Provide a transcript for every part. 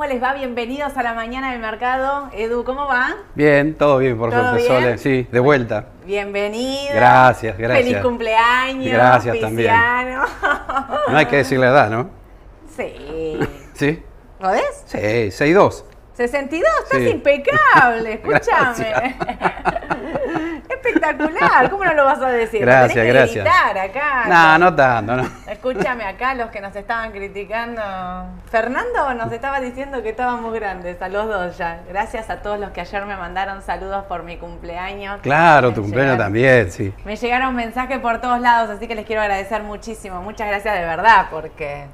¿Cómo les va? Bienvenidos a la mañana del mercado. Edu, ¿cómo va? Bien, todo bien, por ¿Todo suerte, bien? Sole. Sí, de vuelta. Bienvenido. Gracias, gracias. Feliz cumpleaños. Gracias también. No hay que decir la edad, ¿no? Sí. ¿Sí? ¿Podés? Sí, 6'2". 62, estás Sí. impecable, escúchame. Espectacular, ¿cómo no lo vas a decir? Gracias, Tenés que gracias. gritar acá. No, no tanto, no. Escúchame acá los que nos estaban criticando. Fernando nos estaba diciendo que estábamos grandes, a los dos ya. Gracias a todos los que ayer me mandaron saludos por mi cumpleaños. Claro, Me tu cumpleaños llegaron- también, sí. Me llegaron mensajes por todos lados, así que les quiero agradecer muchísimo. Muchas gracias de verdad, porque.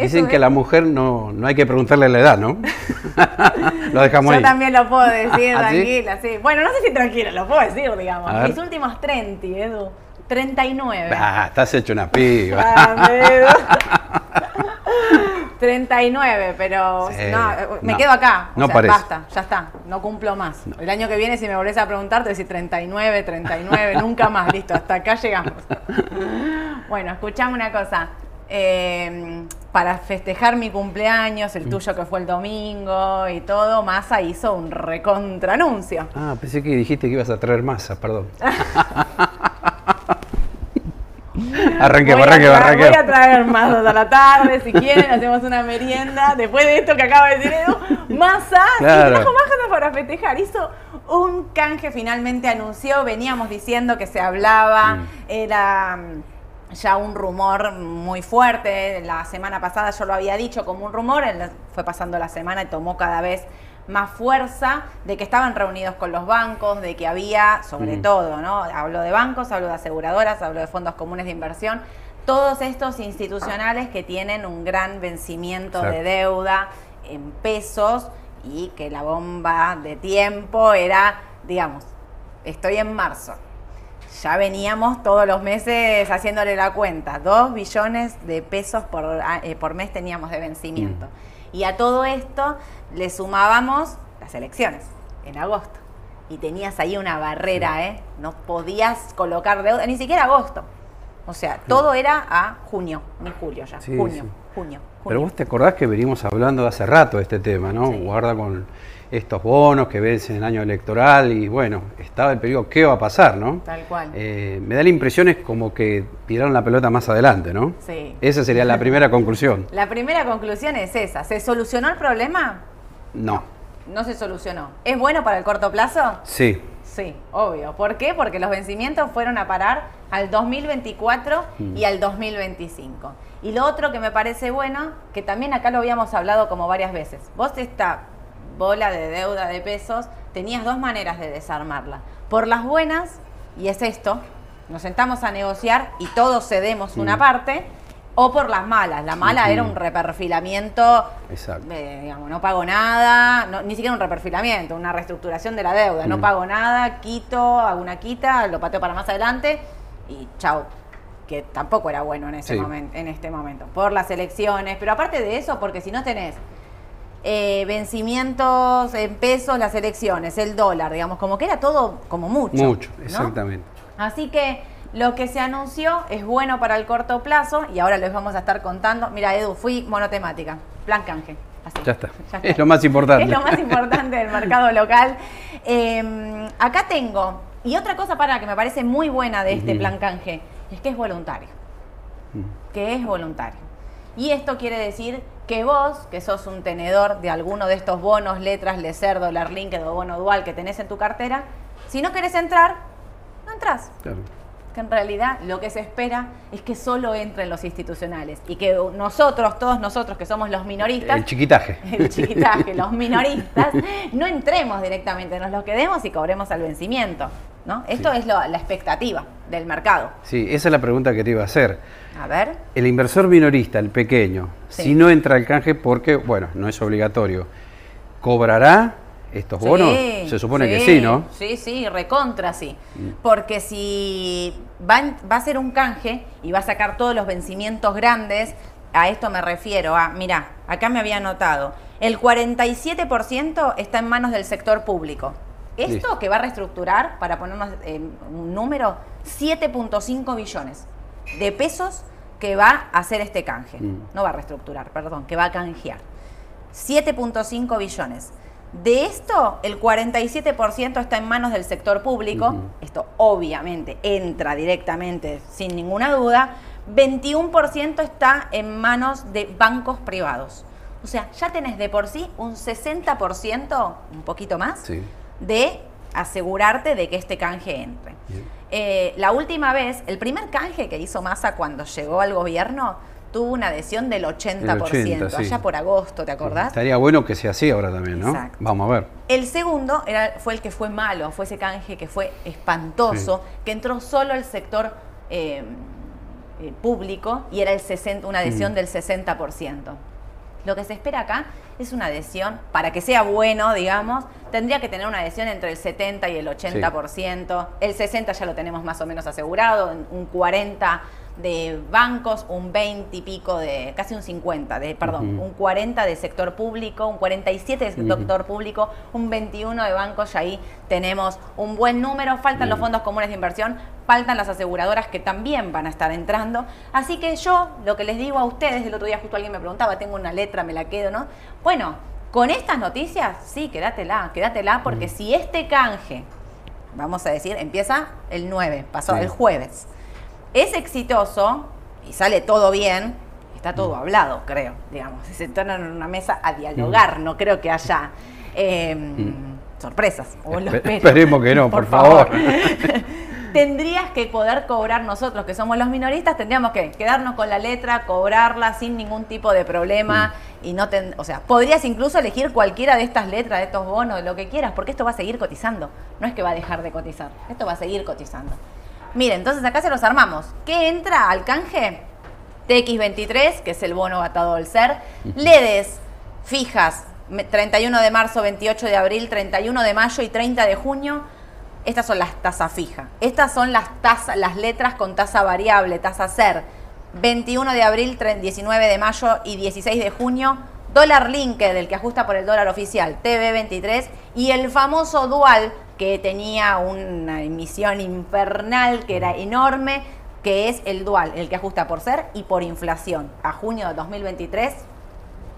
Dicen que a la mujer no, no hay que preguntarle la edad, ¿no? lo dejamos Yo ahí. también lo puedo decir, ¿Ah, tranquila, sí? Bueno, no sé si tranquila, lo puedo decir, digamos. Mis últimos 30, Edu. 39. Ah, estás hecho una piba. Ah, Edu. 39, pero Sí, no, me no. quedo acá. O No sea, parece. basta, ya está, no cumplo más. El año que viene, si me volvés a preguntar, te voy a decir 39, 39, nunca más, listo, hasta acá llegamos. Bueno, escuchame una cosa. Eh, para festejar mi cumpleaños, el tuyo que fue el domingo y todo, Massa hizo un recontra anuncio. Ah, pensé que dijiste que ibas a traer masa, perdón. arranque, voy, arranque, arranque. voy a traer más a la tarde, si quieren, hacemos una merienda. Después de esto que acaba de decir Edu, masa. Claro. Y trajo más cosas para festejar. Hizo un canje, finalmente anunció. Veníamos diciendo que se hablaba. Mm. Era ya un rumor muy fuerte. La semana pasada yo lo había dicho como un rumor. Fue pasando la semana y tomó cada vez más fuerza de que estaban reunidos con los bancos, de que había, sobre Mm. todo, ¿no? Hablo de bancos, hablo de aseguradoras, hablo de fondos comunes de inversión, todos estos institucionales que tienen un gran vencimiento de deuda en pesos y que la bomba de tiempo era, digamos, estoy en marzo. Ya veníamos todos los meses haciéndole la cuenta. Dos billones de pesos por, eh, por mes teníamos de vencimiento. Y a todo esto le sumábamos las elecciones en agosto. Y tenías ahí una barrera, ¿eh? No podías colocar deuda, ni siquiera agosto. O sea, todo era a junio, ni julio ya. Sí, junio, junio, junio. Pero vos te acordás que venimos hablando de hace rato de este tema, ¿no? Guarda con estos bonos que vencen en año electoral y bueno, estaba el periodo, ¿qué va a pasar, no? Tal cual. Eh, me da la impresión es como que tiraron la pelota más adelante, ¿no? Sí. Esa sería la primera conclusión. La primera conclusión es esa. ¿Se solucionó el problema? No. No se solucionó. ¿Es bueno para el corto plazo? Sí. Sí, obvio. ¿Por qué? Porque los vencimientos fueron a parar al 2024 Mm. y al 2025. Y lo otro que me parece bueno, que también acá lo habíamos hablado como varias veces. Vos esta bola de deuda de pesos, tenías dos maneras de desarmarla. Por las buenas, y es esto, nos sentamos a negociar y todos cedemos una parte, o por las malas. La mala era un reperfilamiento Exacto. eh, digamos, no pago nada, no- ni siquiera un reperfilamiento, una reestructuración de la deuda. No Mm. pago nada, quito, hago una quita, lo pateo para más adelante y chau. Que tampoco era bueno en, ese Sí. momen- en este momento, por las elecciones, pero aparte de eso, porque si no tenés eh, vencimientos en pesos, las elecciones, el dólar, digamos, como que era todo como mucho. Mucho, ¿no? exactamente. Así que lo que se anunció es bueno para el corto plazo y ahora les vamos a estar contando. Mira, Edu, fui monotemática, plan canje. Así. Ya está. Es lo más importante. Es lo más importante del mercado local. Eh, acá tengo, y otra cosa para que me parece muy buena de este plan canje, es que es voluntario. Mm. Que es voluntario. Y esto quiere decir que vos, que sos un tenedor de alguno de estos bonos, letras, lecer, dólar linked o bono dual que tenés en tu cartera, si no querés entrar, no entras Claro. que en realidad lo que se espera es que solo entren los institucionales y que nosotros, todos nosotros que somos los minoristas, El chiquitaje. el chiquitaje, los minoristas, no entremos directamente, nos lo quedemos y cobremos al vencimiento. ¿No? Esto Sí. es lo- la expectativa del mercado. Sí, esa es la pregunta que te iba a hacer. A ver, El inversor minorista, el pequeño, Sí. si no entra al canje porque, bueno, no es obligatorio, ¿cobrará estos bonos? Sí, Se supone que sí, ¿no? Mm. Sí, sí, recontra sí. Porque si va, va a ser un canje y va a sacar todos los vencimientos grandes, a esto me refiero a, mira, acá me había anotado, el 47% está en manos del sector público. Esto Listo. que va a reestructurar, para ponernos eh, un número, 7.5 billones de pesos que va a hacer este canje. Mm. No va a reestructurar, perdón, que va a canjear. 7.5 billones. De esto, el 47% está en manos del sector público. Esto obviamente entra directamente, sin ninguna duda. 21% está en manos de bancos privados. O sea, ya tenés de por sí un 60%, un poquito más, Sí. De asegurarte de que este canje entre. Eh, la última vez, el primer canje que hizo Massa cuando llegó al gobierno tuvo una adhesión del 80%, 80, sí. allá por agosto, ¿te acordás? Estaría bueno que sea así ahora también, ¿no? Exacto. Vamos a ver. El segundo era, fue el que fue malo, fue ese canje que fue espantoso, que entró solo el sector eh, eh, público y era el 60, una adhesión Mm. del 60%. Lo que se espera acá es una adhesión, para que sea bueno, digamos, tendría que tener una adhesión entre el 70 y el 80%. El 60 ya lo tenemos más o menos asegurado, un 40 de bancos, un 20 y pico de, casi un 50, de, perdón, un 40 de sector público, un 47 de sector público, un 21 de bancos, y ahí tenemos un buen número, faltan los fondos comunes de inversión, faltan las aseguradoras que también van a estar entrando. Así que yo lo que les digo a ustedes, el otro día justo alguien me preguntaba, tengo una letra, me la quedo, ¿no? Bueno, con estas noticias, sí, quédatela, quédatela, porque si este canje, vamos a decir, empieza el 9, pasó Sí. el jueves, es exitoso y sale todo bien, está todo hablado, creo, digamos. Se sentaron en una mesa a dialogar, no creo que haya eh, sorpresas. o lo Espe- espero. esperemos que no, por favor. Tendrías que poder cobrar nosotros, que somos los minoristas, tendríamos que quedarnos con la letra, cobrarla sin ningún tipo de problema y no ten- o sea, podrías incluso elegir cualquiera de estas letras, de estos bonos, de lo que quieras, porque esto va a seguir cotizando. No es que va a dejar de cotizar, esto va a seguir cotizando. Mire, entonces acá se los armamos. ¿Qué entra al canje? TX23, que es el bono batado del ser. LEDs fijas, me- 31 de marzo, 28 de abril, 31 de mayo y 30 de junio. Estas son las tasas fijas. Estas son las las letras con tasa variable, tasa ser. 21 de abril, tre- 19 de mayo y 16 de junio. Dólar linked, el que ajusta por el dólar oficial, TV23. Y el famoso dual, que tenía una emisión infernal, que era enorme, que es el dual, el que ajusta por ser y por inflación. A junio de 2023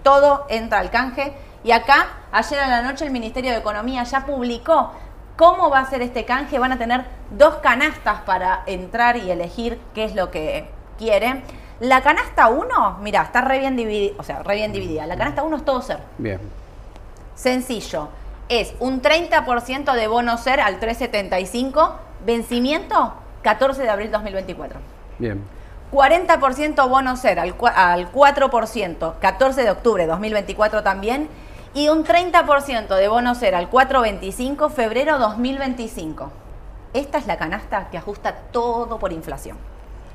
todo entra al canje. Y acá, ayer a la noche, el Ministerio de Economía ya publicó cómo va a ser este canje. Van a tener dos canastas para entrar y elegir qué es lo que quieren. La canasta 1, mira, está re bien dividida, o sea, re bien dividida. La canasta 1 es todo ser. Bien. Sencillo. Es un 30% de bono ser al 375, vencimiento 14 de abril 2024. Bien. 40% bono ser al, al 4%, 14 de octubre 2024 también, y un 30% de bono ser al 425, febrero 2025. Esta es la canasta que ajusta todo por inflación.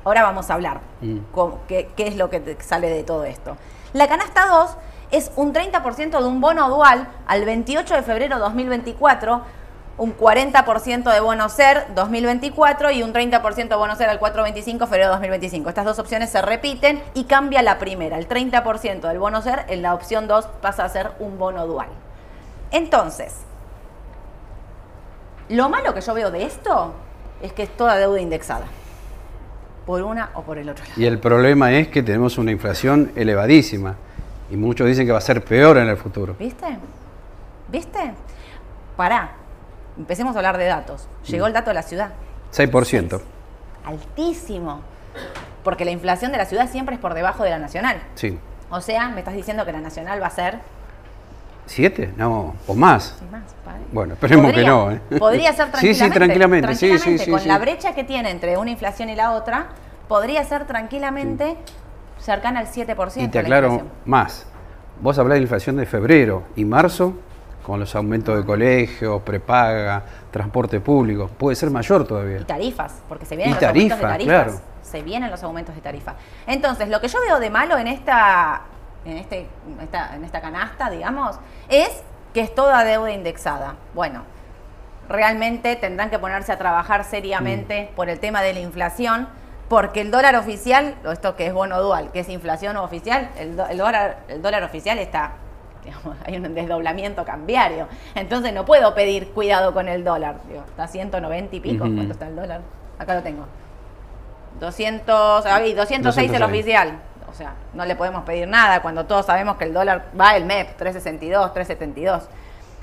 Ahora vamos a hablar Mm. con- qué, qué es lo que sale de todo esto. La canasta 2 es un 30% de un bono dual al 28 de febrero 2024 un 40% de bono ser 2024 y un 30% de bono ser al 425 febrero 2025. Estas dos opciones se repiten y cambia la primera. El 30% del bono ser en la opción 2 pasa a ser un bono dual. Entonces, lo malo que yo veo de esto es que es toda deuda indexada. Por una o por el otro lado. Y el problema es que tenemos una inflación elevadísima. Y muchos dicen que va a ser peor en el futuro. ¿Viste? ¿Viste? Pará. Empecemos a hablar de datos. Llegó el dato de la ciudad. 6%. Altísimo. Porque la inflación de la ciudad siempre es por debajo de la nacional. Sí. O sea, me estás diciendo que la nacional va a ser ¿Siete? No, o más. Sí, más, padre. Bueno, esperemos Podría- que no. ¿eh? Podría ser tranquilamente. sí, tranquilamente. Sí, sí, tranquilamente, sí, Con sí. la brecha que tiene entre una inflación y la otra, podría ser tranquilamente cercana al 7%. Y te la aclaro más. Vos hablás de inflación de febrero y marzo, con los aumentos de colegios, prepaga, transporte público, puede ser mayor todavía. Y tarifas, porque se vienen Y los aumentos de tarifas, claro. Se vienen los aumentos de tarifa. Entonces, lo que yo veo de malo en esta, en este, esta, en esta canasta, digamos, es que es toda deuda indexada. Bueno, realmente tendrán que ponerse a trabajar seriamente Mm. por el tema de la inflación, porque el dólar oficial, o esto que es bono dual, que es inflación oficial, el, do- el dólar, el dólar oficial está, digamos, hay un desdoblamiento cambiario. Entonces no puedo pedir cuidado con el dólar. Digo, está a 190 y pico. ¿cuánto está el dólar? Acá lo tengo. 200, ah, y 206 el 206. oficial. O sea, no le podemos pedir nada cuando todos sabemos que el dólar va el MEP, 362, 372.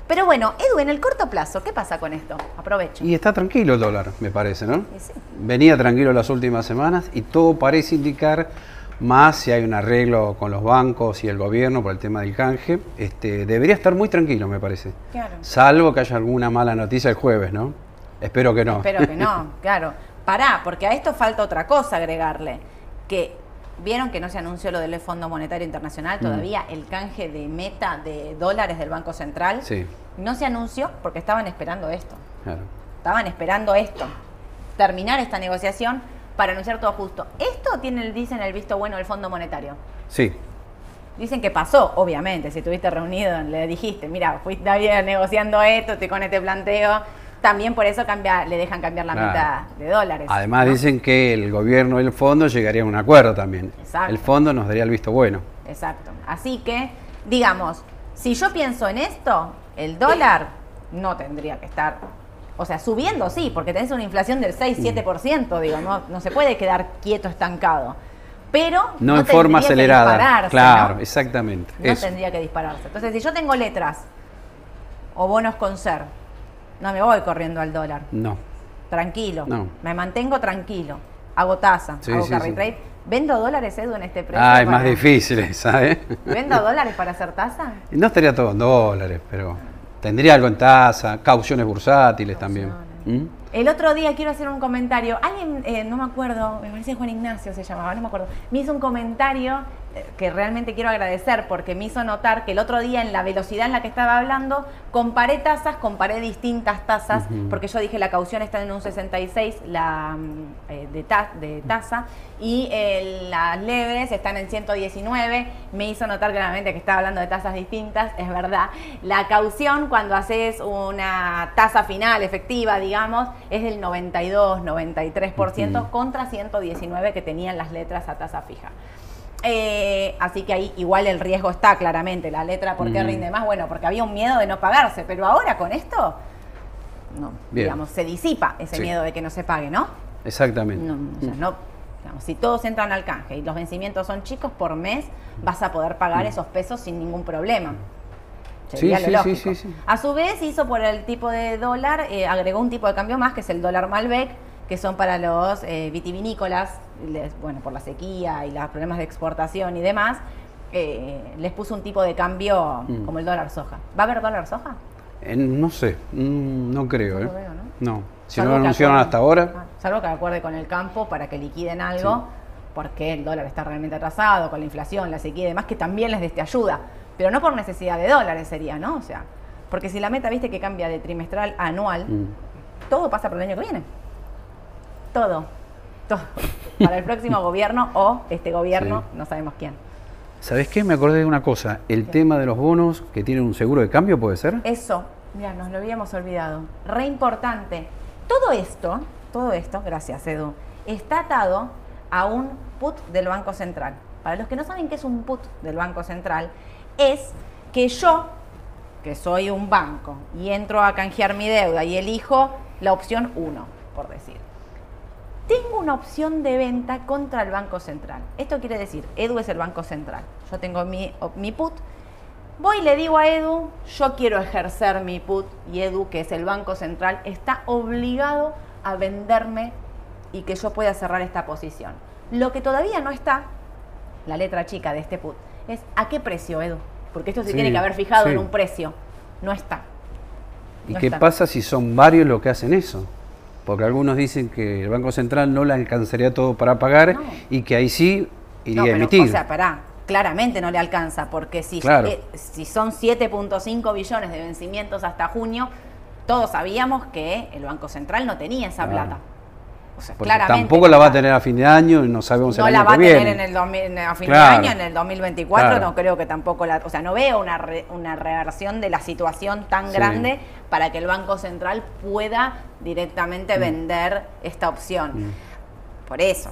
Pero bueno, Edu, en el corto plazo, ¿qué pasa con esto? Aprovecho. Y está tranquilo el dólar, me parece, ¿no? Y sí. Venía tranquilo las últimas semanas y todo parece indicar más si hay un arreglo con los bancos y el gobierno por el tema del canje. Este, debería estar muy tranquilo, me parece. Claro. Salvo que haya alguna mala noticia el jueves, ¿no? Espero que no. Espero que no, claro. Pará, porque a esto falta otra cosa agregarle. Que vieron que no se anunció lo del Fondo Monetario Internacional todavía, el canje de meta de dólares del Banco Central. Sí, No se anunció porque estaban esperando esto. claro. Estaban esperando esto. Terminar esta negociación para anunciar todo justo. Esto tiene, dicen, el visto bueno del Fondo Monetario. Sí, Dicen que pasó, obviamente, si estuviste reunido, le dijiste, mira, fuiste ayer negociando esto, estoy con este planteo, también por eso cambia, le dejan cambiar la Claro. meta de dólares. Además ¿no? dicen que el gobierno y el fondo llegarían a un acuerdo también. Exacto. El fondo nos daría el visto bueno. Exacto. Así que, digamos, si yo pienso en esto, el dólar no tendría que estar, o sea, subiendo sí, porque tenés una inflación del 6-7%, digo, no, no se puede quedar quieto, estancado. Pero No, en forma que acelerada. dispararse, Claro, ¿no? exactamente. No Eso. tendría que dispararse. Entonces, si yo tengo letras o bonos con ser, no me voy corriendo al dólar. No. Tranquilo. No. Me mantengo tranquilo. Hago tasa, Sí, hago sí, carry sí. trade. ¿Vendo dólares, Edu, en este precio? Ah, es más para- difícil, ¿sabes? ¿Vendo dólares para hacer tasa? No estaría todo en dólares, pero tendría algo en tasa, cauciones bursátiles también. ¿Mm? El otro día quiero hacer un comentario. Alguien, eh, no me acuerdo, me parece Juan Ignacio se llamaba, no me acuerdo. Me hizo un comentario que realmente quiero agradecer porque me hizo notar que el otro día en la velocidad en la que estaba hablando, comparé tasas, comparé distintas tasas, porque yo dije la caución está en un 66 la, mm, eh, de, ta- de tasa y eh, las leves están en 119. Me hizo notar claramente que estaba hablando de tasas distintas, es verdad. La caución cuando haces una tasa final efectiva, digamos, es del 92, 93% Ujú. contra 119 que tenían las letras a tasa fija. Eh, así que ahí igual el riesgo está claramente. La letra, ¿por qué Mm. rinde más? Bueno, porque había un miedo de no pagarse, pero ahora con esto, no, Bien. digamos, se disipa ese Sí. miedo de que no se pague, ¿no? Exactamente. No, o sea, no, digamos, si todos entran al canje y los vencimientos son chicos, por mes vas a poder pagar esos pesos sin ningún problema. Sería Mm. Sí, lo sí, sí, sí. A su vez hizo por el tipo de dólar, eh, agregó un tipo de cambio más, que es el dólar Malbec, que son para los eh, vitivinícolas, les- bueno, por la sequía y los problemas de exportación y demás, eh, les puso un tipo de cambio Mm. como el dólar soja. ¿Va a haber dólar soja? Eh, no sé, mm, no creo, ¿eh? No veo, ¿no? No. Si Salvo no lo anunciaron hasta ahora, Ah, Salvo que acuerde con el campo para que liquiden algo, porque el dólar está realmente atrasado, con la inflación, la sequía y demás, que también les deste ayuda. Pero no por necesidad de dólares sería, ¿no? O sea, porque si la meta, viste, que cambia de trimestral a anual, mm, todo pasa por el año que viene. Todo. Todo. Para el próximo gobierno o este gobierno, Sí. no sabemos quién. ¿sabes qué? Me acordé de una cosa. El tema de los bonos que tienen un seguro de cambio, ¿puede ser? Eso, Mira, nos lo habíamos olvidado. Re importante. Todo esto, todo esto, gracias Edu, está atado a un put del Banco Central. Para los que no saben qué es un put del Banco Central, es que yo, que soy un banco, y entro a canjear mi deuda y elijo la opción 1, por decir. Tengo una opción de venta contra el Banco Central. Esto quiere decir, Edu es el Banco Central. Yo tengo mi, mi put. Voy y le digo a Edu, yo quiero ejercer mi put y Edu, que es el Banco Central, está obligado a venderme y que yo pueda cerrar esta posición. Lo que todavía no está, la letra chica de este put, es a qué precio, Edu. Porque esto se Sí, tiene que haber fijado sí. en un precio. No está. ¿Y No qué está. pasa si son varios los que hacen eso? Porque algunos dicen que el Banco Central no le alcanzaría todo para pagar No. y que ahí sí iría No, a pero, emitir. o sea, pará, claramente no le alcanza, porque si, Claro. eh, si son 7.5 billones de vencimientos hasta junio, todos sabíamos que el Banco Central no tenía esa plata. O sea, Porque claramente tampoco no la va a tener a fin de año y no sabemos No el la va a tener en el 2000 a fin Claro. de año, en el 2024 Claro. no creo que tampoco la, o sea, no veo una re- una reversión de la situación tan Sí. grande para que el Banco Central pueda directamente vender esta opción. Mm. Por eso,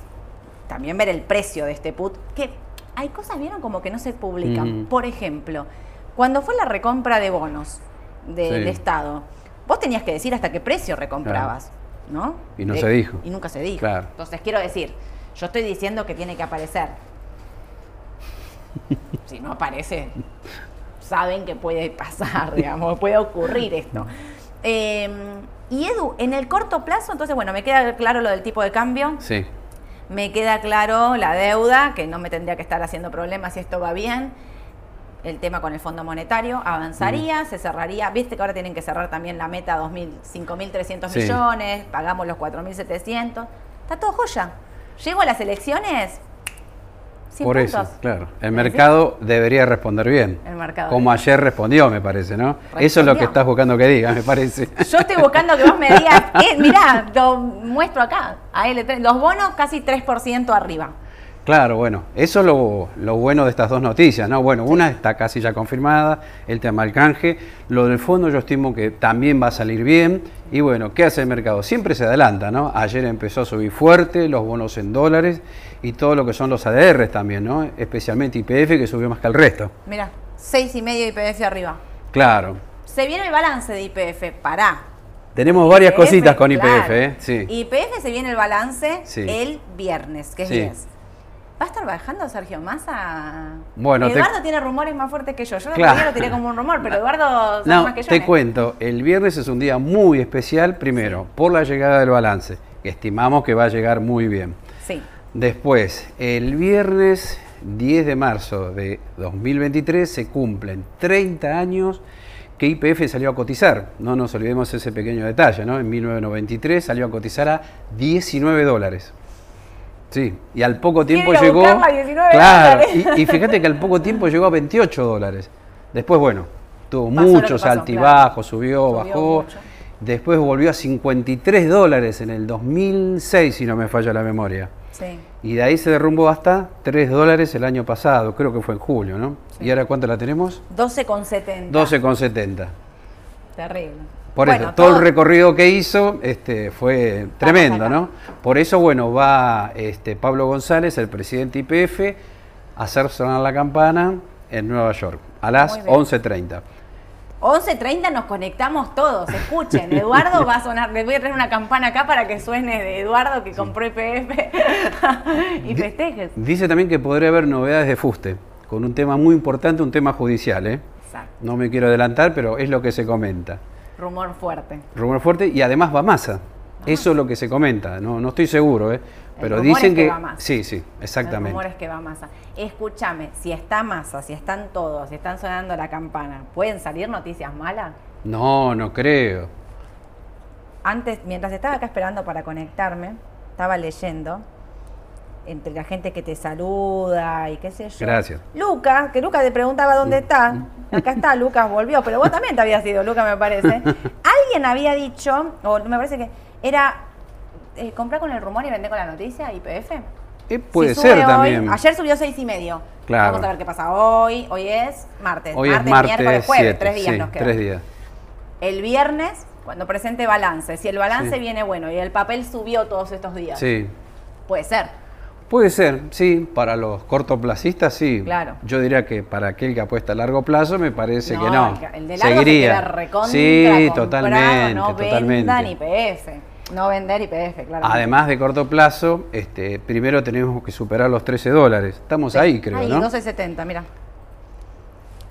también ver el precio de este put, que hay cosas, vieron, como que no se publican. Ujú. Por ejemplo, cuando fue la recompra de bonos de- Sí. del Estado, vos tenías que decir hasta qué precio recomprabas, ¿no? Y no De- se dijo. Y nunca se dijo. Claro. Entonces, quiero decir, yo estoy diciendo que tiene que aparecer. si no aparece, saben que puede pasar, digamos, puede ocurrir esto. Eh, y Edu, en el corto plazo, entonces, bueno, me queda claro lo del tipo de cambio, Sí, me queda claro la deuda, que no me tendría que estar haciendo problemas si esto va bien. El tema con el Fondo Monetario avanzaría, se cerraría. Viste que ahora tienen que cerrar también la meta 2.000, 5.300 Sí. millones, pagamos los 4.700. Está todo joya. Llego a las elecciones, 100 por eso, puntos. claro. El ¿Me mercado debería responder bien. El mercado. Como ayer respondió, me parece, ¿no? Eso es lo que estás buscando que diga, me parece. Yo estoy buscando que vos me digas, eh, mirá, lo muestro acá, AL3, los bonos casi 3% arriba. Claro, bueno, eso es lo, lo bueno de estas dos noticias, ¿no? Bueno, una está casi ya confirmada, el tema del canje, lo del fondo yo estimo que también va a salir bien, y bueno, ¿qué hace el mercado? Siempre se adelanta, ¿no? Ayer empezó a subir fuerte los bonos en dólares y todo lo que son los ADRs también, ¿no? Especialmente IPF que subió más que el resto. Mirá, 6,5 IPF arriba. Claro, Se viene el balance de IPF, pará. tenemos varias IPF, cositas con IPF, claro. ¿eh? Sí. IPF se viene el balance Sí. el viernes, que es Sí. 10. ¿Va a estar bajando Sergio Massa? Bueno, te- Eduardo tiene rumores más fuertes que yo. Yo Claro. lo tiré como un rumor, pero Eduardo No, más que yo. te ¿eh? cuento, el viernes es un día muy especial, primero, por la llegada del balance, que estimamos que va a llegar muy bien. Sí. Después, el viernes 10 de marzo de 2023 se cumplen 30 años que IPF salió a cotizar. No nos olvidemos ese pequeño detalle, ¿no? En 1993 salió a cotizar a 19 dólares. Sí, y al poco tiempo ir a llegó. buscarla a 19 claro, y, y fíjate que al poco tiempo llegó a 28 dólares. Después, bueno, tuvo Pasó muchos pasó, altibajos, subió, Subió bajó. mucho. Después volvió a 53 dólares en el 2006, si no me falla la memoria. Sí. Y de ahí se derrumbó hasta 3 dólares el año pasado, creo que fue en julio, ¿no? ¿Y ahora cuánto la tenemos? 12,70. 12,70. Terrible. Por Bueno, eso, todo, el recorrido que hizo este, fue tremendo. ¿no? Por eso, bueno, va este, Pablo González, el presidente IPF, a hacer sonar la campana en Nueva York a las Muy bien. 11.30. 11.30 nos conectamos todos, escuchen, Eduardo va a sonar, les voy a traer una campana acá para que suene de Eduardo que compró IPF y festejes. Dice también que podría haber novedades de fuste, con un tema muy importante, un tema judicial, ¿eh? Exacto, No me quiero adelantar, pero es lo que se comenta. Rumor fuerte. Rumor fuerte y además va masa. Eso es lo que se comenta, no, no estoy seguro, ¿eh? pero rumor dicen es que que... va Massa. sí, sí, El exactamente. rumor es que va masa. Escúchame, si está masa, si están todos, si están sonando la campana, ¿pueden salir noticias malas? No, no creo. Antes, mientras estaba acá esperando para conectarme, estaba leyendo entre la gente que te saluda y qué sé yo. Gracias. Lucas, que Lucas te preguntaba dónde está. Acá está, Lucas volvió, pero vos también te habías ido, Lucas, me parece. Alguien había dicho, o me parece que era eh, comprar con el rumor y vender con la noticia, IPF. Eh, puede Si ser hoy- también. Ayer subió seis y medio. Claro. Vamos a ver qué pasa hoy. Hoy es martes. Hoy es martes, miércoles, jueves. 7, tres días sí, nos quedan. tres días. el viernes cuando presente balance. Si el balance Sí. viene bueno y el papel subió todos estos días, Sí. puede ser. Puede ser, sí, para los cortoplacistas sí. Claro. Yo diría que para aquel que apuesta a largo plazo me parece que No, el de largo se Seguiría. queda recontra sí, totalmente, no totalmente. vendan IPF. No vender IPF, claro. Además de corto plazo, este, primero tenemos que superar los 13 dólares. Estamos ahí, creo, Ahí, ¿no? 12.70, mira.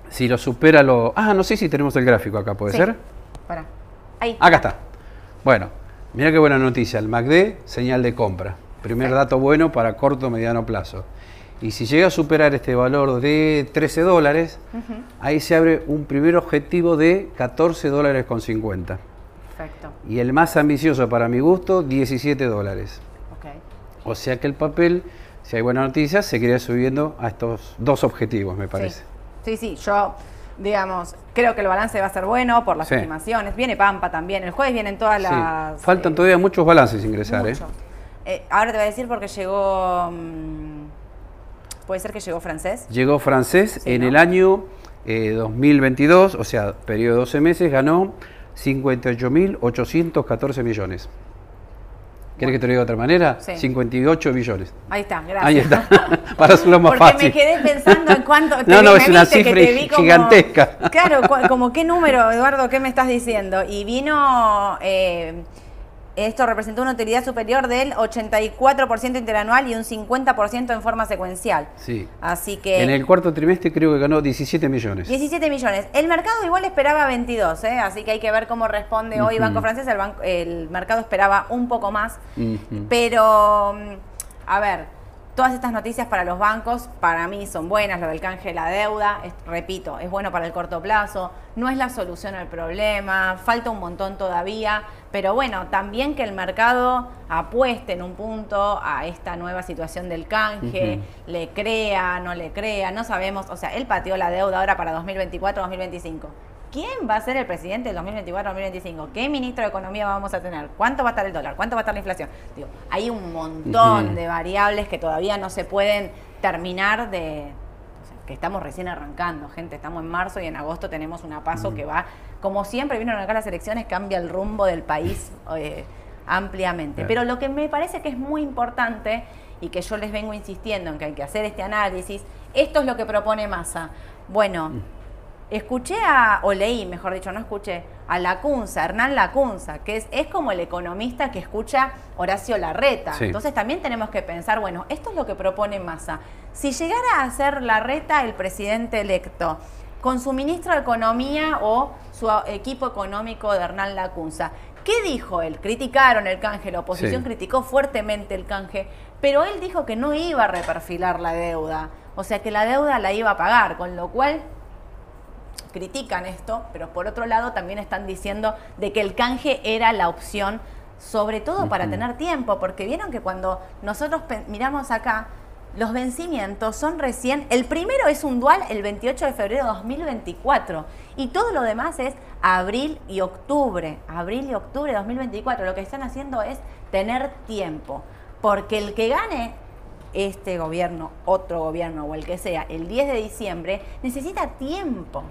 Si lo supera lo... Ah, no sé si tenemos el gráfico acá, ¿puede Sí. ser? Pará. Ahí. Acá está. Bueno, mira qué buena noticia. El MACD, señal de compra. Primer dato bueno para corto mediano plazo. Y si llega a superar este valor de 13 dólares, ahí se abre un primer objetivo de 14 dólares con 50. Perfecto. Y el más ambicioso para mi gusto, 17 dólares. O sea que el papel, si hay buenas noticias, seguiría subiendo a estos dos objetivos, me parece. Sí, sí, sí, yo, digamos, creo que el balance va a ser bueno por las Sí. estimaciones. Viene Pampa también. El jueves vienen todas Sí. las. Faltan eh, todavía muchos balances ingresar, mucho. Eh, ahora te voy a decir porque llegó. mm, Puede ser que llegó francés. Llegó francés Sí, en ¿no? el año eh, 2022, o sea, periodo de 12 meses, ganó 58.814 millones. ¿Quieres que te lo diga de otra manera? Sí. 58 billones. Ahí está, gracias. Ahí está, para hacerlo más Porque fácil. me quedé pensando en cuánto. No, no, me es una cifra te como- gigantesca. Claro, como qué número, Eduardo, ¿qué me estás diciendo? Y vino. eh, esto representó una utilidad superior del 84% interanual y un 50% en forma secuencial. Sí. Así que. En el cuarto trimestre creo que ganó 17 millones. 17 millones. El mercado igual esperaba 22, ¿eh? así que hay que ver cómo responde hoy. Banco Francés. El, banco- el mercado esperaba un poco más. Pero, mm, a ver, todas estas noticias para los bancos, para mí son buenas, lo del canje de la deuda, es- repito, es bueno para el corto plazo, no es la solución al problema, falta un montón todavía, pero bueno, también que el mercado apueste en un punto a esta nueva situación del canje, le crea, no le crea, no sabemos, o sea, él pateó la deuda ahora para 2024-2025. ¿Quién va a ser el presidente del 2024-2025? ¿Qué ministro de Economía vamos a tener? ¿Cuánto va a estar el dólar? ¿Cuánto va a estar la inflación? Digo, hay un montón de variables que todavía no se pueden terminar de... que estamos recién arrancando, gente. Estamos en marzo y en agosto tenemos una paso que va, como siempre, vieron acá las elecciones, cambia el rumbo del país eh, ampliamente. Claro. Pero lo que me parece que es muy importante y que yo les vengo insistiendo en que hay que hacer este análisis, esto es lo que propone Massa. Bueno, Escuché a, o leí, mejor dicho, no escuché, a Lacunza, Hernán Lacunza, que es, es como el economista que escucha Horacio Larreta. Sí. Entonces también tenemos que pensar, bueno, esto es lo que propone Massa. Si llegara a ser Larreta el presidente electo, con su ministro de Economía o su equipo económico de Hernán Lacunza, ¿qué dijo él? Criticaron el canje, la oposición Sí. criticó fuertemente el canje, pero él dijo que no iba a reperfilar la deuda, o sea que la deuda la iba a pagar, con lo cual critican esto, pero por otro lado también están diciendo de que el canje era la opción, sobre todo para tener tiempo, porque vieron que cuando nosotros miramos acá, los vencimientos son recién, el primero es un dual el 28 de febrero de 2024 y todo lo demás es abril y octubre, abril y octubre de 2024. Lo que están haciendo es tener tiempo, porque el que gane este gobierno, otro gobierno o el que sea, el 10 de diciembre, necesita tiempo.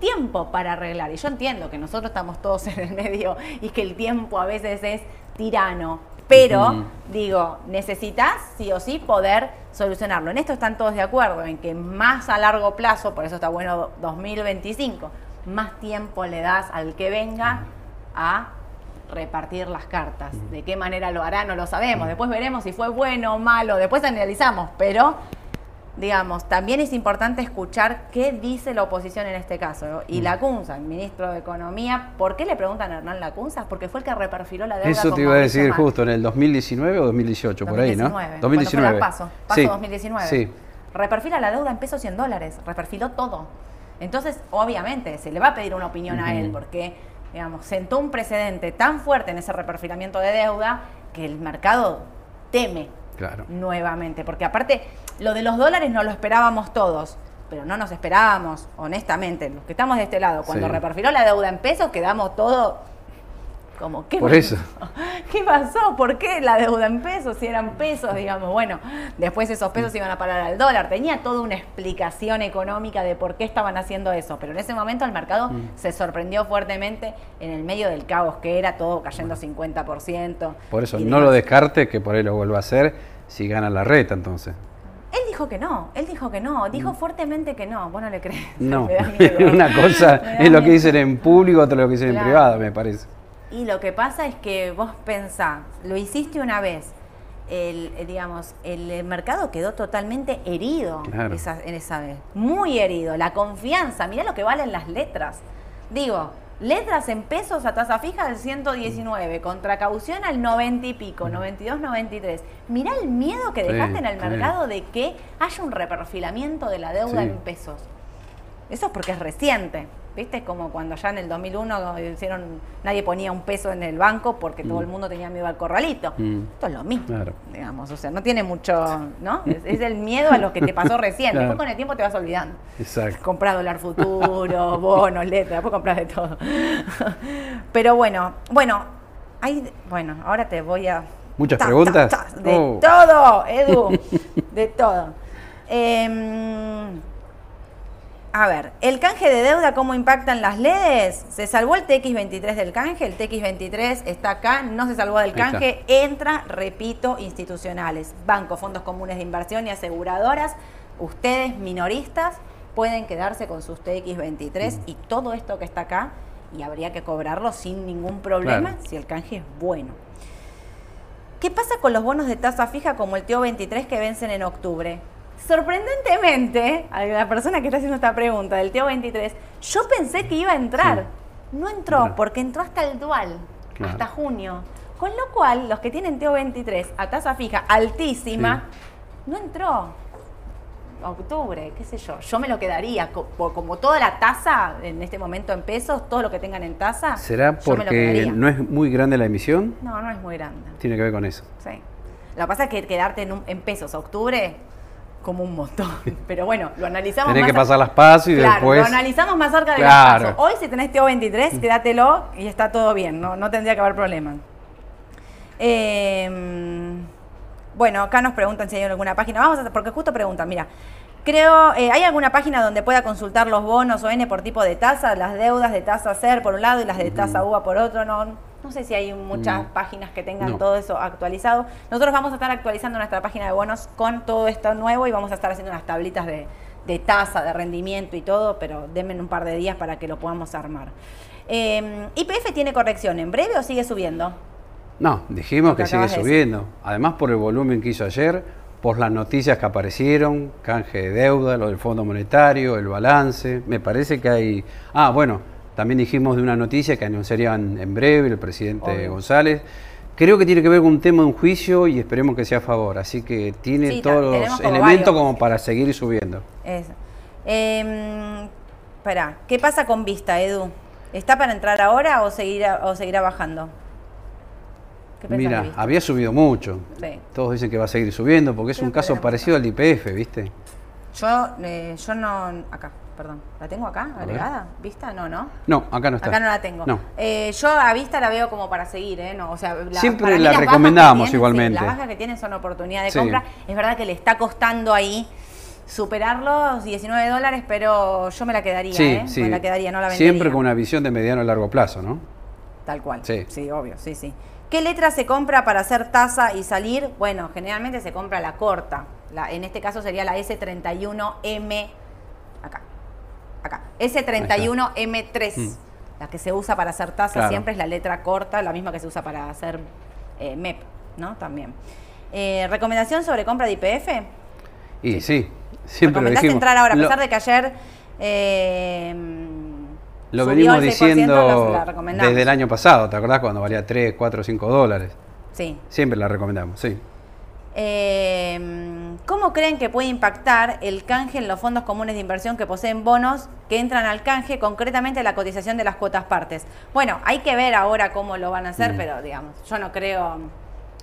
Tiempo para arreglar. Y yo entiendo que nosotros estamos todos en el medio y que el tiempo a veces es tirano. Pero, digo, necesitas sí o sí poder solucionarlo. En esto están todos de acuerdo, en que más a largo plazo, por eso está bueno 2025, más tiempo le das al que venga a repartir las cartas. De qué manera lo hará no lo sabemos. Después veremos si fue bueno o malo, después analizamos, pero digamos, también es importante escuchar qué dice la oposición en este caso. ¿no? Y Lacunza, el ministro de Economía, ¿por qué le preguntan a Hernán Lacunza? Porque fue el que reperfiló la deuda Eso con te iba a decir Macri. justo en el 2019 o 2018, por ahí, ¿no? 2019, cuando fue la paso, paso Sí, 2019. Sí. Reperfila la deuda en pesos y en dólares, reperfiló todo. Entonces, obviamente, se le va a pedir una opinión a él porque, digamos, sentó un precedente tan fuerte en ese reperfilamiento de deuda que el mercado teme Claro. nuevamente. Porque aparte, lo de los dólares no lo esperábamos todos, pero no nos esperábamos, honestamente, los que estamos de este lado, cuando Sí. reperfiló la deuda en pesos, quedamos todos Como, ¿qué Por pasó? eso. ¿Qué pasó? ¿Por qué la deuda en pesos? Si eran pesos, digamos. Bueno, después esos pesos iban a parar al dólar. Tenía toda una explicación económica de por qué estaban haciendo eso. Pero en ese momento el mercado Mm. se sorprendió fuertemente en el medio del caos que era todo cayendo 50%. Por eso, no demás. lo descarte que por ahí lo vuelva a hacer si gana la reta entonces. Él dijo que no, él dijo que no, dijo fuertemente que no. Vos no le crees. Mm. No, una cosa es lo que dicen en público, otra lo que dicen en privado, me parece. Y lo que pasa es que vos pensás, lo hiciste una vez, el, eh, digamos, el mercado quedó totalmente herido Claro. esa, en esa vez, muy herido. La confianza, mirá lo que valen las letras. Digo, letras en pesos a tasa fija del 119, contra caución al 90 y pico, 92, 93. Mirá el miedo que Sí, dejaste en el sí. mercado de que haya un reperfilamiento de la deuda Sí. en pesos. Eso es porque es reciente. ¿Viste? Es como cuando ya en el 2001 hicieron, nadie ponía un peso en el banco porque todo el mundo tenía miedo al corralito. Mm. Esto es lo mismo, Claro. digamos. O sea, no tiene mucho, ¿no? Es, es el miedo a lo que te pasó recién. Claro. Después con el tiempo te vas olvidando. Exacto. Compras dólar futuro, bonos, letras, después compras de todo. Pero bueno, bueno, hay, bueno, ahora te voy a... ¿Muchas Ta, ta, preguntas? ta, de Oh. todo, Edu, de todo. Em, a ver, ¿el canje de deuda cómo impactan las leyes? Se salvó el TX23 del canje, el TX23 está acá, no se salvó del canje, entra, repito, institucionales, bancos, fondos comunes de inversión y aseguradoras, ustedes minoristas pueden quedarse con sus TX23 y todo esto que está acá y habría que cobrarlo sin ningún problema Claro. si el canje es bueno. ¿Qué pasa con los bonos de tasa fija como el TO23 que vencen en octubre? Sorprendentemente, a la persona que está haciendo esta pregunta del TO23, yo pensé que iba a entrar. No entró, Claro. porque entró hasta el dual, Claro. hasta junio. Con lo cual, los que tienen TO23 a tasa fija altísima, no entró. Octubre, qué sé yo. Yo me lo quedaría. Como toda la tasa en este momento en pesos, todo lo que tengan en tasa. ¿Será porque no es muy grande la emisión? No, no es muy grande. Tiene que ver con eso. Sí. Lo que pasa es que quedarte en, un- en pesos a octubre, como un montón. Pero bueno, lo analizamos Tenés más que pasar las pasos y Claro, después. lo analizamos más cerca de Claro. los pasos. Hoy si tenés TO23, quédatelo y está todo bien, no, no tendría que haber problema. Eh, bueno, acá nos preguntan si hay alguna página. Vamos a, porque justo preguntan, mira, creo, eh, ¿hay alguna página donde pueda consultar los bonos o N por tipo de tasa, las deudas de tasa SER por un lado y las de tasa UVA por otro? No, no sé si hay muchas Mm. páginas que tengan No. todo eso actualizado. Nosotros vamos a estar actualizando nuestra página de bonos con todo esto nuevo y vamos a estar haciendo unas tablitas de, de tasa, de rendimiento y todo, pero denme un par de días para que lo podamos armar. Eh, ¿IPF tiene corrección en breve o sigue subiendo? No, dijimos que sigue subiendo. Además por el volumen que hizo ayer, por las noticias que aparecieron, canje de deuda, lo del Fondo Monetario, el balance. Me parece que hay... Ah, bueno, también dijimos de una noticia que anunciarían en breve el presidente Obvio. González. Creo que tiene que ver con un tema de un juicio y esperemos que sea a favor. Así que tiene Sí, todos los como elementos varios. como para seguir subiendo. Eso. Eh, espera, ¿qué pasa con Vista, Edu? ¿Está para entrar ahora o seguirá, o seguirá bajando? ¿Qué pensás de Mira, había subido mucho. Sí. Todos dicen que va a seguir subiendo porque es Creo un caso parecido al IPF, ¿viste? Yo, eh, yo no. Acá, perdón. ¿La tengo acá agregada? ¿Vista? No, ¿no? No, acá no está. Acá no la tengo. No. Eh, yo a vista la veo como para seguir, ¿eh? No, o sea, la- Siempre la recomendamos tienen, sí, igualmente. las bajas que tienen son oportunidad de Sí. compra. Es verdad que le está costando ahí superar los 19 dólares, pero yo me la quedaría, Sí, ¿eh? sí. Me la quedaría, no la vendería. Siempre con una visión de mediano a largo plazo, ¿no? Tal cual. Sí. Sí, obvio, sí, sí. ¿Qué letra se compra para hacer tasa y salir? Bueno, generalmente se compra la corta. La- en este caso sería la S31M. Acá. Acá. S31M3. Mm. La que se usa para hacer tasa Claro. siempre es la letra corta, la misma que se usa para hacer eh, MEP, ¿no? También. Eh, ¿Recomendación sobre compra de IPF? Y sí, siempre lo ¿Recomendás dijimos. entrar ahora, a Lo- pesar de que ayer. eh, Lo venimos el 6%, diciendo la recomendamos. desde el año pasado, ¿te acordás cuando valía 3, 4, 5 dólares? Sí. Siempre la recomendamos, sí. Eh, ¿Cómo creen que puede impactar el canje en los fondos comunes de inversión que poseen bonos que entran al canje, concretamente la cotización de las cuotas partes? Bueno, hay que ver ahora cómo lo van a hacer, Mm. pero digamos, yo no creo,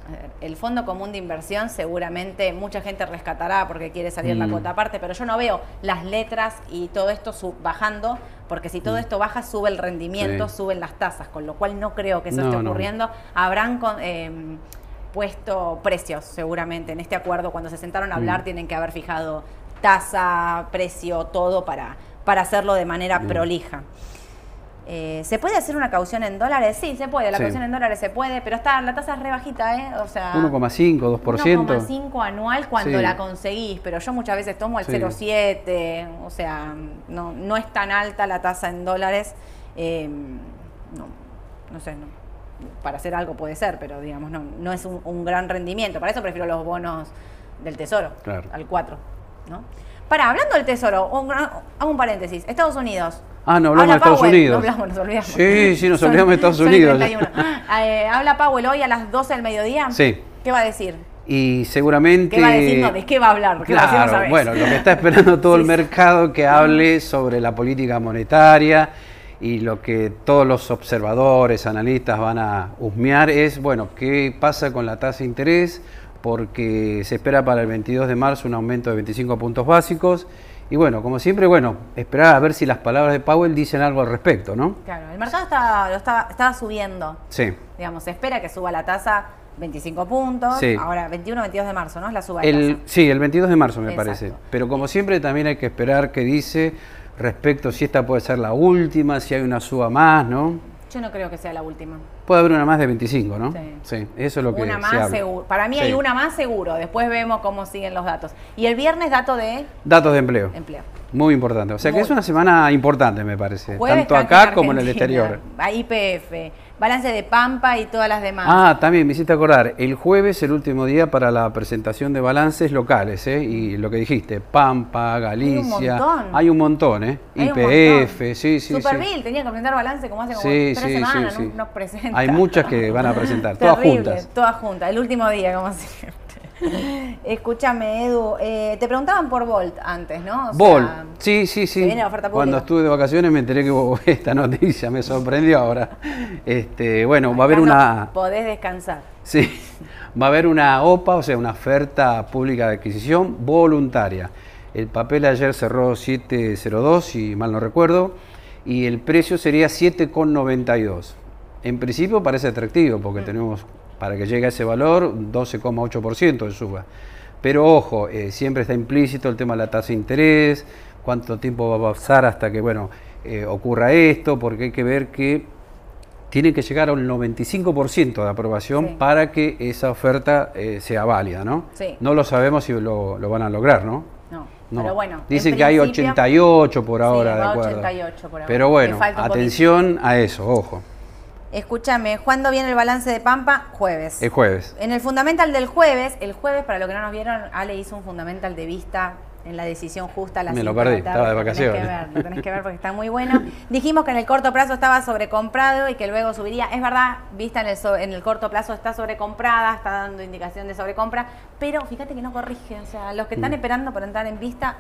ver, el Fondo Común de Inversión seguramente mucha gente rescatará porque quiere salir la Mm. cuota aparte, pero yo no veo las letras y todo esto sub- bajando, porque si todo esto baja, sube el rendimiento, Mm. Sí. suben las tasas, con lo cual no creo que eso No, esté no. ocurriendo. Habrán con- em, puesto precios seguramente en este acuerdo. Cuando se sentaron a hablar, Mm. tienen que haber fijado tasa, precio, todo para, para hacerlo de manera prolija. Eh, ¿Se puede hacer una caución en dólares? Sí, se puede. La Sí. caución en dólares se puede, pero está la tasa es re bajita, ¿eh? O sea, 1,5, 2%. 1,5 anual cuando Sí. la conseguís, pero yo muchas veces tomo el Sí. 0,7, o sea, no, no es tan alta la tasa en dólares. eh, no, no sé, no. Para hacer algo puede ser, pero digamos, no, no es un, un gran rendimiento. Para eso prefiero los bonos del Tesoro, Claro. al 4. ¿no? Para, hablando del Tesoro, un, hago un paréntesis. Estados Unidos. Ah, no hablamos Habla de Estados Powell. Unidos. No hablamos, nos olvidamos. Sí, sí, nos olvidamos de Estados Unidos. 31. Eh, habla Powell hoy a las 12 del mediodía. Sí. ¿Qué va a decir? Y seguramente... ¿Qué va a decir? No, ¿de qué va a hablar? Porque lo decimos a Claro, veces. bueno, lo que está esperando todo el Sí, mercado que hable sobre la política monetaria y lo que todos los observadores, analistas van a husmear es, bueno, qué pasa con la tasa de interés, porque se espera para el 22 de marzo un aumento de 25 puntos básicos. Y bueno, como siempre, bueno, esperar a ver si las palabras de Powell dicen algo al respecto, ¿no? Claro, el mercado estaba, lo estaba, estaba subiendo. Sí. Digamos, se espera que suba la tasa 25 puntos. Sí. Ahora, 21 22 de marzo, ¿no? Es la suba El, sí, el 22 de marzo me Exacto. parece. Pero como siempre también hay que esperar qué dice respecto si esta puede ser la última, si hay una suba más, ¿no? Yo no creo que sea la última. Puede haber una más de 25, ¿no? Sí. eso es lo que una se más habla. seguro. Para mí Sí. hay una más seguro. Después vemos cómo siguen los datos. Y el viernes, dato de Datos de empleo. empleo. Muy importante. O sea que es una semana importante, me parece. Jueves, Tanto acá como en el exterior. a IPF, balance de Pampa y todas las demás. Ah, también me hiciste acordar, el jueves el último día para la presentación de balances locales, ¿eh? Y lo que dijiste, Pampa, Galicia. montón. Hay un montón, ¿eh? Hay un IPF, montón. sí, sí, Superville sí. tenía que presentar balance como hace como Sí, tres sí, semanas, sí, no, sí. no presenta. Hay muchas que van a presentar, todas Terrible, juntas. Todas juntas, el último día, como siempre. Escúchame, Edu, eh, te preguntaban por Volt antes, ¿no? O sea, Vol, sí, sí, sí. que viene la oferta Cuando estuve de vacaciones me enteré que hubo esta noticia, me sorprendió ahora. Este, bueno, va a haber no una, Podés descansar. sí, va a haber una OPA, o sea, una oferta pública de adquisición voluntaria. El papel ayer cerró 7.02, si mal no recuerdo, y el precio sería 7.92. En principio parece atractivo Mm. porque tenemos, para que llegue a ese valor, 12,8% de suba. Pero ojo, eh, siempre está implícito el tema de la tasa de interés, cuánto tiempo va a pasar hasta que, bueno, eh, ocurra esto, porque hay que ver que tiene que llegar a un 95% de aprobación Sí. para que esa oferta eh, sea válida, ¿no? Sí. No lo sabemos si lo, lo van a lograr, ¿no? No, No. pero bueno. en Dicen que hay principio- 88 por ahora, Sí, de acuerdo. 88 por ahora. Pero bueno, poquito. atención a eso, ojo. Escúchame, ¿cuándo viene el balance de Pampa? Jueves. El jueves. En el fundamental del jueves, el jueves, para lo que no nos vieron, Ale hizo un fundamental de vista en la decisión justa a las Me lo de perdí, estaba de Lo tenés que vacaciones. ver, lo tenés que ver porque está muy bueno. Dijimos que en el corto plazo estaba sobrecomprado y que luego subiría. Es verdad, vista en el, so- en el corto plazo está sobrecomprada, está dando indicación de sobrecompra, pero fíjate que no corrige. O sea, los que están Mm. esperando por entrar en vista,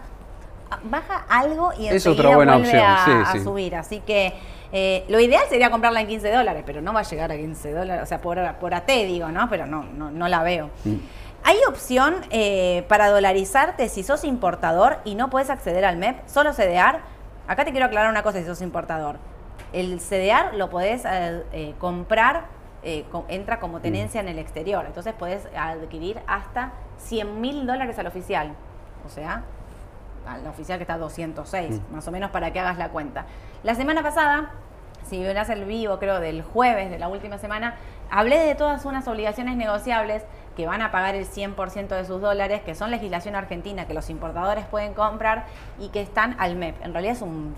baja algo y Es enseguida otra buena vuelve opción, a, sí, a sí. subir. Así que eh, lo ideal sería comprarla en 15 dólares, pero no va a llegar a 15 dólares. O sea, por, por AT digo, ¿no? Pero no, no, no la veo. Mm. ¿Hay opción eh, para dolarizarte si sos importador y no puedes acceder al MEP? ¿Solo CDR? Acá te quiero aclarar una cosa si sos importador. El CDR lo podés eh, comprar, co- entra como tenencia en el exterior. Entonces podés adquirir hasta 100 mil dólares al oficial. O sea, al oficial que está a 206, Mm. más o menos para que hagas la cuenta. La semana pasada, si verás el vivo, creo, del jueves de la última semana, hablé de todas unas obligaciones negociables que van a pagar el 100% de sus dólares, que son legislación argentina, que los importadores pueden comprar y que están al MEP. En realidad es un,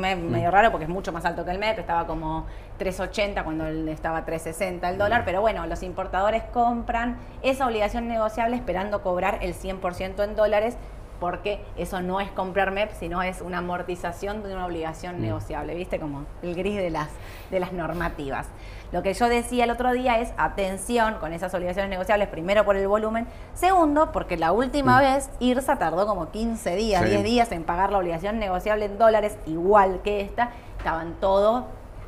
MEP medio raro porque es mucho más alto que el MEP, estaba como 3.80 cuando estaba 3.60 el dólar, pero bueno, los importadores compran esa obligación negociable esperando cobrar el 100% en dólares porque eso no es comprar MEP, sino es una amortización de una obligación negociable, ¿viste? Como el gris de las, de las normativas. Lo que yo decía el otro día es atención con esas obligaciones negociables, primero por el volumen, segundo porque la última vez IRSA tardó como 15 días, Sí. 10 días en pagar la obligación negociable en dólares, igual que esta, estaban todos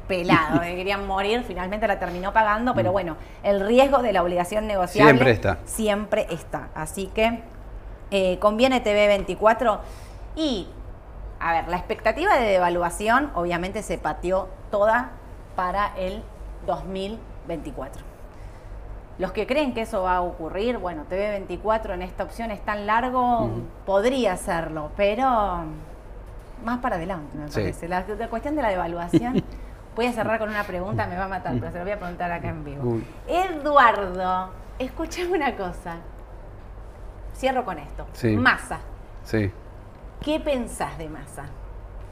pelado, que querían morir, finalmente la terminó pagando, pero bueno, el riesgo de la obligación negociable Siempre está. Siempre está. Así que eh, conviene TV24 y, a ver, la expectativa de devaluación obviamente se pateó toda para el 2024. Los que creen que eso va a ocurrir, bueno, TV24 en esta opción es tan largo, podría hacerlo, pero más para adelante, me Sí. parece. La, la cuestión de la devaluación, voy a cerrar con una pregunta, me va a matar, pero se lo voy a preguntar acá en vivo. Uy. Eduardo, escúchame una cosa. Cierro con esto. Sí. Massa. Sí. ¿Qué pensás de Massa?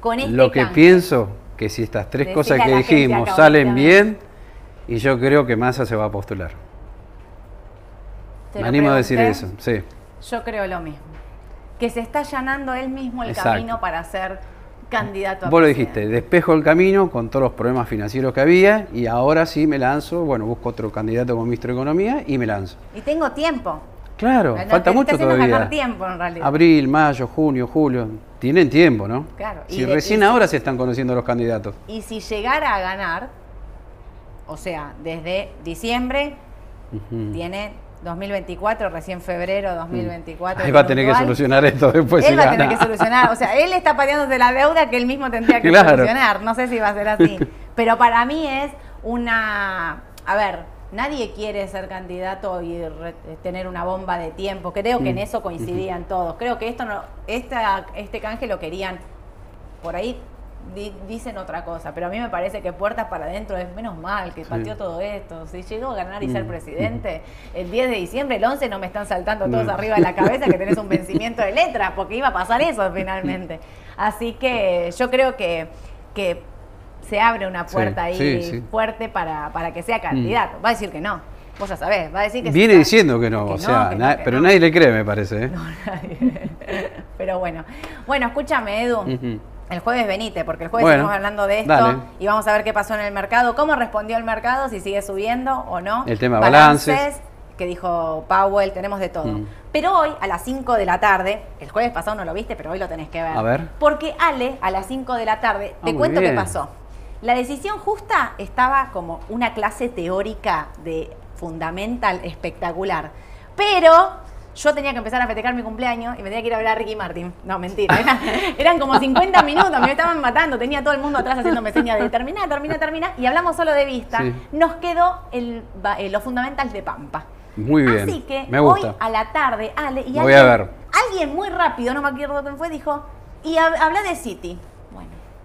Con este Lo que canje. pienso, que si estas tres cosas que dijimos salen bien, y yo creo que Massa se va a postular. Te Me animo a decir eso, sí. Yo creo lo mismo. Que se está allanando él mismo el Exacto. camino para ser candidato a Vos lo dijiste, despejo el camino con todos los problemas financieros que había y ahora sí me lanzo, bueno, busco otro candidato como ministro de Economía y me lanzo. Y tengo tiempo. Claro, No, falta mucho todavía. ganar tiempo en realidad. Abril, mayo, junio, julio, tienen tiempo, ¿no? Claro, y Si de- recién y- ahora se están conociendo los candidatos. Y si llegara a ganar, o sea, desde diciembre, Ujú. tiene 2024, recién febrero 2024. Ahí va a tener que solucionar esto después. él si va a tener que solucionar, o sea, él está pateándose la deuda que él mismo tendría que Claro. solucionar. No sé si va a ser así. Pero para mí es una. A ver, nadie quiere ser candidato y re- tener una bomba de tiempo. Creo que en Mm. eso coincidían todos. Creo que esto no, esta, este canje lo querían por ahí. di- dicen otra cosa, pero a mí me parece que puertas para adentro es menos mal que pateó todo esto. Si llegó a ganar y ser Mm. presidente el 10 de diciembre, el 11 no me están saltando todos No. arriba de la cabeza que tenés un vencimiento de letras, porque iba a pasar eso finalmente. Así que yo creo que, que se abre una Sí, puerta ahí sí, sí. fuerte para, para que sea candidato. Va a decir que no. Vos ya sabés, va a decir que Viene diciendo que no, Que o sea, na- pero no. nadie le cree, me parece. ¿eh? No, nadie. Pero bueno. Bueno, escúchame, Edu. El jueves venite, porque el jueves Bueno, estamos hablando de esto dale. y vamos a ver qué pasó en el mercado, cómo respondió el mercado, si sigue subiendo o no. El tema de balances. que dijo Powell, tenemos de todo. Mm. Pero hoy, a las 5 de la tarde, el jueves pasado no lo viste, pero hoy lo tenés que ver. A ver. Porque Ale, a las 5 de la tarde, Ah, te cuento bien. qué pasó. La decisión justa estaba como una clase teórica de fundamental espectacular. Pero yo tenía que empezar a festejar mi cumpleaños y me tenía que ir a ver a Ricky Martin. No, mentira. era- eran como 50 minutos, me estaban matando. Tenía todo el mundo atrás haciéndome señas de termina, termina, termina. Y hablamos solo de vista. Sí. Nos quedó el, eh, los fundamentals de Pampa. Muy bien. Así que me hoy gusta. a la tarde, Ale, y Lo voy alguien, a ver. alguien muy rápido, no me acuerdo quién fue, dijo, y hab- habla de City.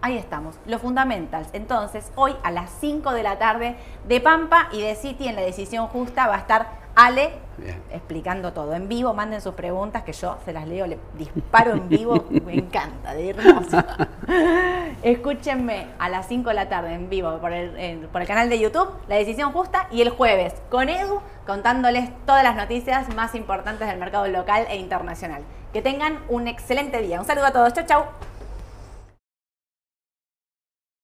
Ahí estamos, los fundamentals. Entonces, hoy a las 5 de la tarde, de Pampa y de City en la decisión justa va a estar Ale Bien. explicando todo en vivo. Manden sus preguntas que yo se las leo, le disparo en vivo. Me encanta, de hermoso. Escúchenme a las 5 de la tarde en vivo por el, en- por el canal de YouTube, La Decisión Justa, y el jueves con Edu contándoles todas las noticias más importantes del mercado local e internacional. Que tengan un excelente día. Un saludo a todos. Chau, chau.